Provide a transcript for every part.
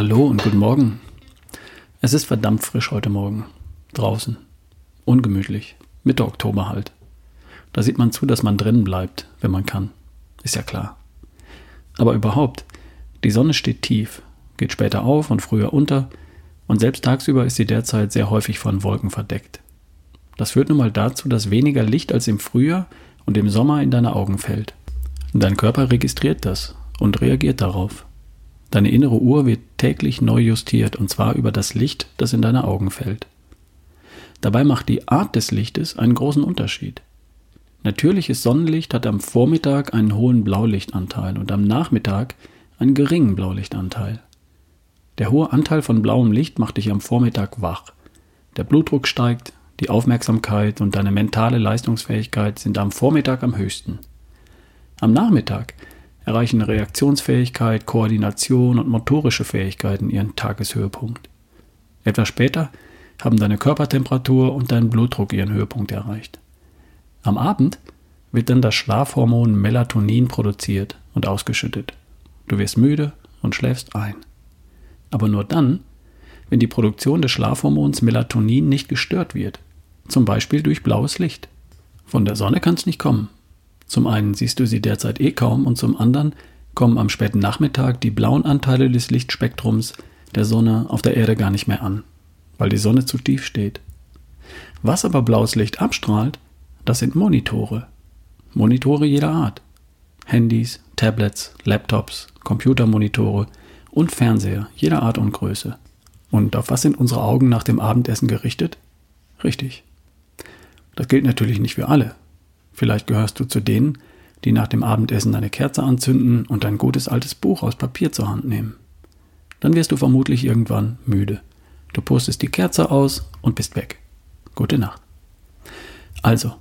und guten Morgen. Es ist verdammt frisch heute Morgen. Draußen. Ungemütlich. Mitte Oktober halt. Da sieht man zu, dass man drinnen bleibt, wenn man kann. Ist ja klar. Aber überhaupt, die Sonne steht tief, geht später auf und früher unter, und selbst tagsüber ist sie derzeit sehr häufig von Wolken verdeckt. Das führt nun mal dazu, dass weniger Licht als im Frühjahr und im Sommer in deine Augen fällt. Dein Körper registriert das und reagiert darauf. Deine innere Uhr wird täglich neu justiert und zwar über das Licht, das in deine Augen fällt. Dabei macht die Art des Lichtes einen großen Unterschied. Natürliches Sonnenlicht hat am Vormittag einen hohen Blaulichtanteil und am Nachmittag einen geringen Blaulichtanteil. Der hohe Anteil von blauem Licht macht dich am Vormittag wach. Der Blutdruck steigt, die Aufmerksamkeit und deine mentale Leistungsfähigkeit sind am Vormittag am höchsten. Am Nachmittag erreichen Reaktionsfähigkeit, Koordination und motorische Fähigkeiten ihren Tageshöhepunkt. Etwas später haben deine Körpertemperatur und dein Blutdruck ihren Höhepunkt erreicht. Am Abend wird dann das Schlafhormon Melatonin produziert und ausgeschüttet. Du wirst müde und schläfst ein. Aber nur dann, wenn die Produktion des Schlafhormons Melatonin nicht gestört wird, zum Beispiel durch blaues Licht. Von der Sonne kann es nicht kommen, zum einen siehst du sie derzeit eh kaum und zum anderen kommen am späten Nachmittag die blauen Anteile des Lichtspektrums der Sonne auf der Erde gar nicht mehr an, weil die Sonne zu tief steht. Was aber blaues Licht abstrahlt, das sind Monitore. Monitore jeder Art. Handys, Tablets, Laptops, Computermonitore und Fernseher jeder Art und Größe. Und auf was sind unsere Augen nach dem Abendessen gerichtet? Richtig. Das gilt natürlich nicht für alle. Vielleicht gehörst du zu denen, die nach dem Abendessen eine Kerze anzünden und ein gutes altes Buch aus Papier zur Hand nehmen. Dann wirst du vermutlich irgendwann müde. Du pustest die Kerze aus und bist weg. Gute Nacht. Also,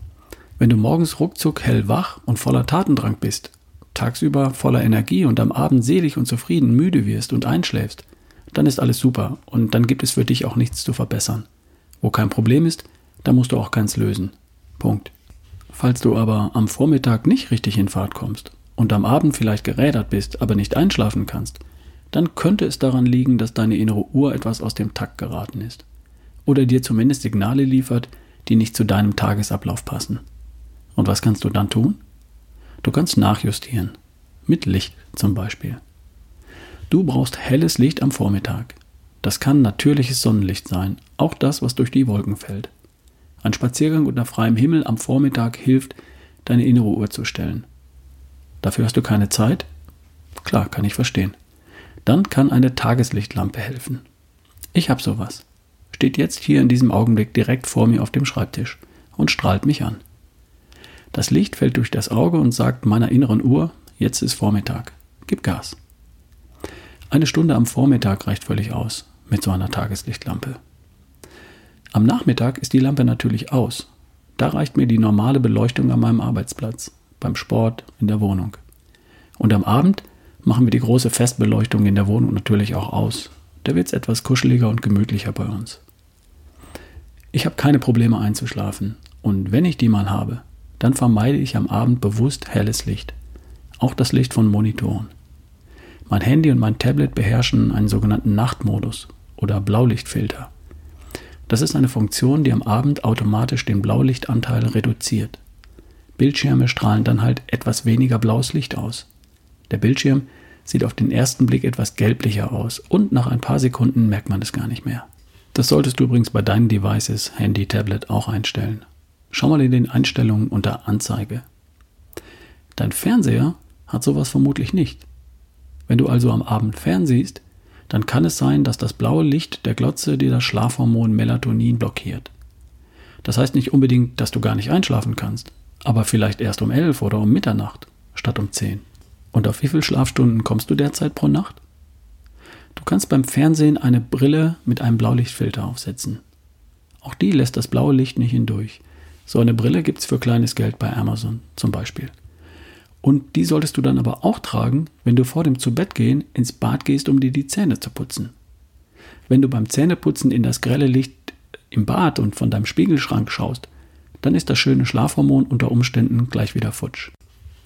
wenn du morgens ruckzuck hellwach und voller Tatendrang bist, tagsüber voller Energie und am Abend selig und zufrieden müde wirst und einschläfst, dann ist alles super und dann gibt es für dich auch nichts zu verbessern. Wo kein Problem ist, da musst du auch keins lösen. Punkt. Falls du aber am Vormittag nicht richtig in Fahrt kommst und am Abend vielleicht gerädert bist, aber nicht einschlafen kannst, dann könnte es daran liegen, dass deine innere Uhr etwas aus dem Takt geraten ist. Oder dir zumindest Signale liefert, die nicht zu deinem Tagesablauf passen. Und was kannst du dann tun? Du kannst nachjustieren. Mit Licht zum Beispiel. Du brauchst helles Licht am Vormittag. Das kann natürliches Sonnenlicht sein, auch das, was durch die Wolken fällt. Ein Spaziergang unter freiem Himmel am Vormittag hilft, deine innere Uhr zu stellen. Dafür hast du keine Zeit? Klar, kann ich verstehen. Dann kann eine Tageslichtlampe helfen. Ich habe sowas. Steht jetzt hier in diesem Augenblick direkt vor mir auf dem Schreibtisch und strahlt mich an. Das Licht fällt durch das Auge und sagt meiner inneren Uhr, jetzt ist Vormittag. Gib Gas. Eine Stunde am Vormittag reicht völlig aus mit so einer Tageslichtlampe. Am Nachmittag ist die Lampe natürlich aus. Da reicht mir die normale Beleuchtung an meinem Arbeitsplatz, beim Sport, in der Wohnung. Und am Abend machen wir die große Festbeleuchtung in der Wohnung natürlich auch aus. Da wird es etwas kuscheliger und gemütlicher bei uns. Ich habe keine Probleme einzuschlafen und wenn ich die mal habe, dann vermeide ich am Abend bewusst helles Licht. Auch das Licht von Monitoren. Mein Handy und mein Tablet beherrschen einen sogenannten Nachtmodus oder Blaulichtfilter. Das ist eine Funktion, die am Abend automatisch den Blaulichtanteil reduziert. Bildschirme strahlen dann halt etwas weniger blaues Licht aus. Der Bildschirm sieht auf den ersten Blick etwas gelblicher aus und nach ein paar Sekunden merkt man es gar nicht mehr. Das solltest du übrigens bei deinen Devices, Handy, Tablet auch einstellen. Schau mal in den Einstellungen unter Anzeige. Dein Fernseher hat sowas vermutlich nicht. Wenn du also am Abend fernsiehst, dann kann es sein, dass das blaue Licht der Glotze dir das Schlafhormon Melatonin blockiert. Das heißt nicht unbedingt, dass du gar nicht einschlafen kannst, aber vielleicht erst um elf oder um Mitternacht statt um zehn. Und auf wie viele Schlafstunden kommst du derzeit pro Nacht? Du kannst beim Fernsehen eine Brille mit einem Blaulichtfilter aufsetzen. Auch die lässt das blaue Licht nicht hindurch. So eine Brille gibt es für kleines Geld bei Amazon zum Beispiel. Und die solltest du dann aber auch tragen, wenn du vor dem Zubettgehen ins Bad gehst, um dir die Zähne zu putzen. Wenn du beim Zähneputzen in das grelle Licht im Bad und von deinem Spiegelschrank schaust, dann ist das schöne Schlafhormon unter Umständen gleich wieder futsch.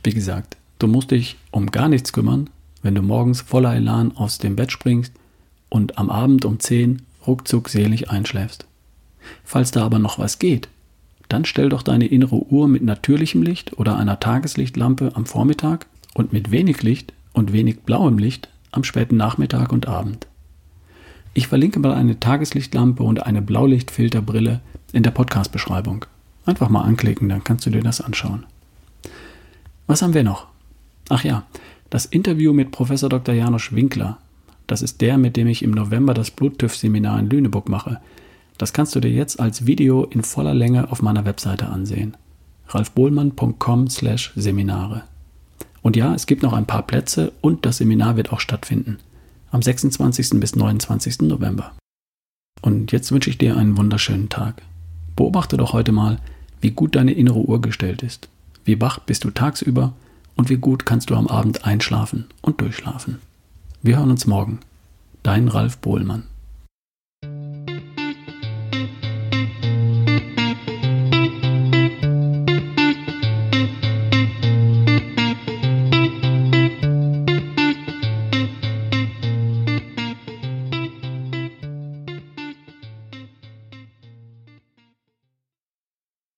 Wie gesagt, du musst dich um gar nichts kümmern, wenn du morgens voller Elan aus dem Bett springst und am Abend um 10 ruckzuck selig einschläfst. Falls da aber noch was geht, dann stell doch deine innere Uhr mit natürlichem Licht oder einer Tageslichtlampe am Vormittag und mit wenig Licht und wenig blauem Licht am späten Nachmittag und Abend. Ich verlinke mal eine Tageslichtlampe und eine Blaulichtfilterbrille in der Podcast-Beschreibung. Einfach mal anklicken, dann kannst du dir das anschauen. Was haben wir noch? Ach ja, das Interview mit Professor Dr. Janusz Winkler. Das ist der, mit dem ich im November das Bluttüff-Seminar in Lüneburg mache. Das kannst du dir jetzt als Video in voller Länge auf meiner Webseite ansehen. ralfbohlmann.com/seminare. Und ja, es gibt noch ein paar Plätze und das Seminar wird auch stattfinden. Am 26. bis 29. November. Und jetzt wünsche ich dir einen wunderschönen Tag. Beobachte doch heute mal, wie gut deine innere Uhr gestellt ist. Wie wach bist du tagsüber und wie gut kannst du am Abend einschlafen und durchschlafen. Wir hören uns morgen. Dein Ralf Bohlmann.